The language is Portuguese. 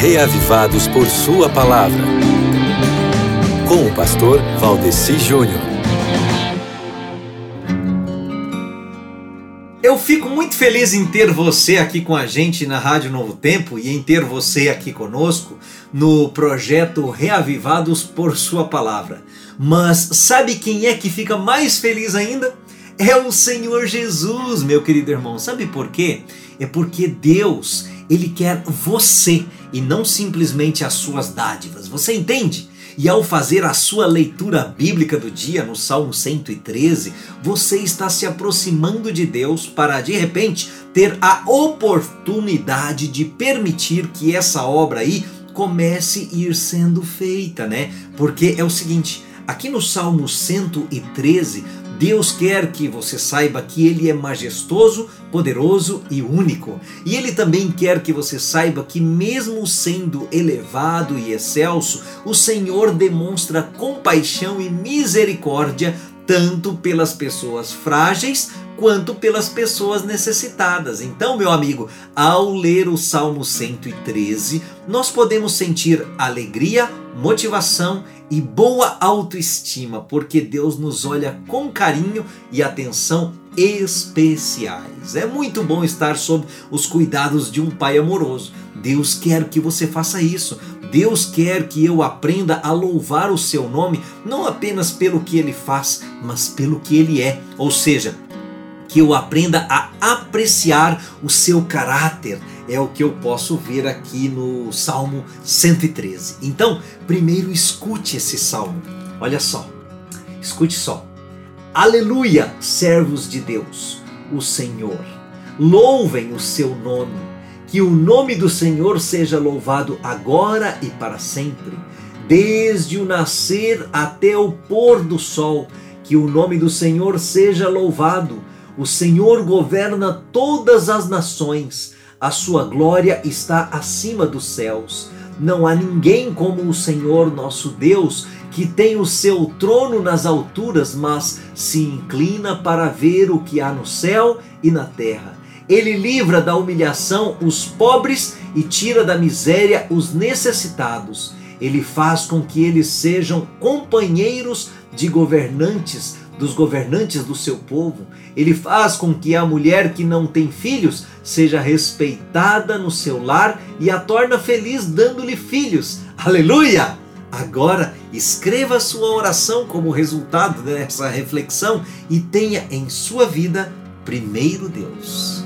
reavivados por Sua palavra. Com o pastor Valdeci Júnior. Eu fico muito feliz em ter você aqui com a gente na Rádio Novo Tempo e em ter você aqui conosco no projeto Reavivados por Sua Palavra. Mas sabe quem é que fica mais feliz ainda? É o Senhor Jesus, meu querido irmão. Sabe por quê? É porque Deus, ele quer você e não simplesmente as suas dádivas. Você entende? E ao fazer a sua leitura bíblica do dia no Salmo 113, você está se aproximando de Deus para de repente ter a oportunidade de permitir que essa obra aí comece a ir sendo feita, né? Porque é o seguinte, aqui no Salmo 113, Deus quer que você saiba que Ele é majestoso, poderoso e único. E Ele também quer que você saiba que, mesmo sendo elevado e excelso, o Senhor demonstra compaixão e misericórdia tanto pelas pessoas frágeis quanto pelas pessoas necessitadas. Então, meu amigo, ao ler o Salmo 113, nós podemos sentir alegria, motivação e boa autoestima, porque Deus nos olha com carinho e atenção especiais. É muito bom estar sob os cuidados de um pai amoroso. Deus quer que você faça isso. Deus quer que eu aprenda a louvar o seu nome, não apenas pelo que ele faz, mas pelo que ele é. Ou seja, que eu aprenda a apreciar o seu caráter. É o que eu posso ver aqui no Salmo 113. Então, primeiro escute esse salmo. Olha só. Escute só. Aleluia, servos de Deus, o Senhor. Louvem o seu nome. Que o nome do Senhor seja louvado agora e para sempre, desde o nascer até o pôr do sol. Que o nome do Senhor seja louvado o Senhor governa todas as nações, a sua glória está acima dos céus. Não há ninguém como o Senhor nosso Deus, que tem o seu trono nas alturas, mas se inclina para ver o que há no céu e na terra. Ele livra da humilhação os pobres e tira da miséria os necessitados. Ele faz com que eles sejam companheiros de governantes dos governantes do seu povo. Ele faz com que a mulher que não tem filhos seja respeitada no seu lar e a torna feliz dando-lhe filhos. Aleluia! Agora escreva sua oração como resultado dessa reflexão e tenha em sua vida primeiro Deus.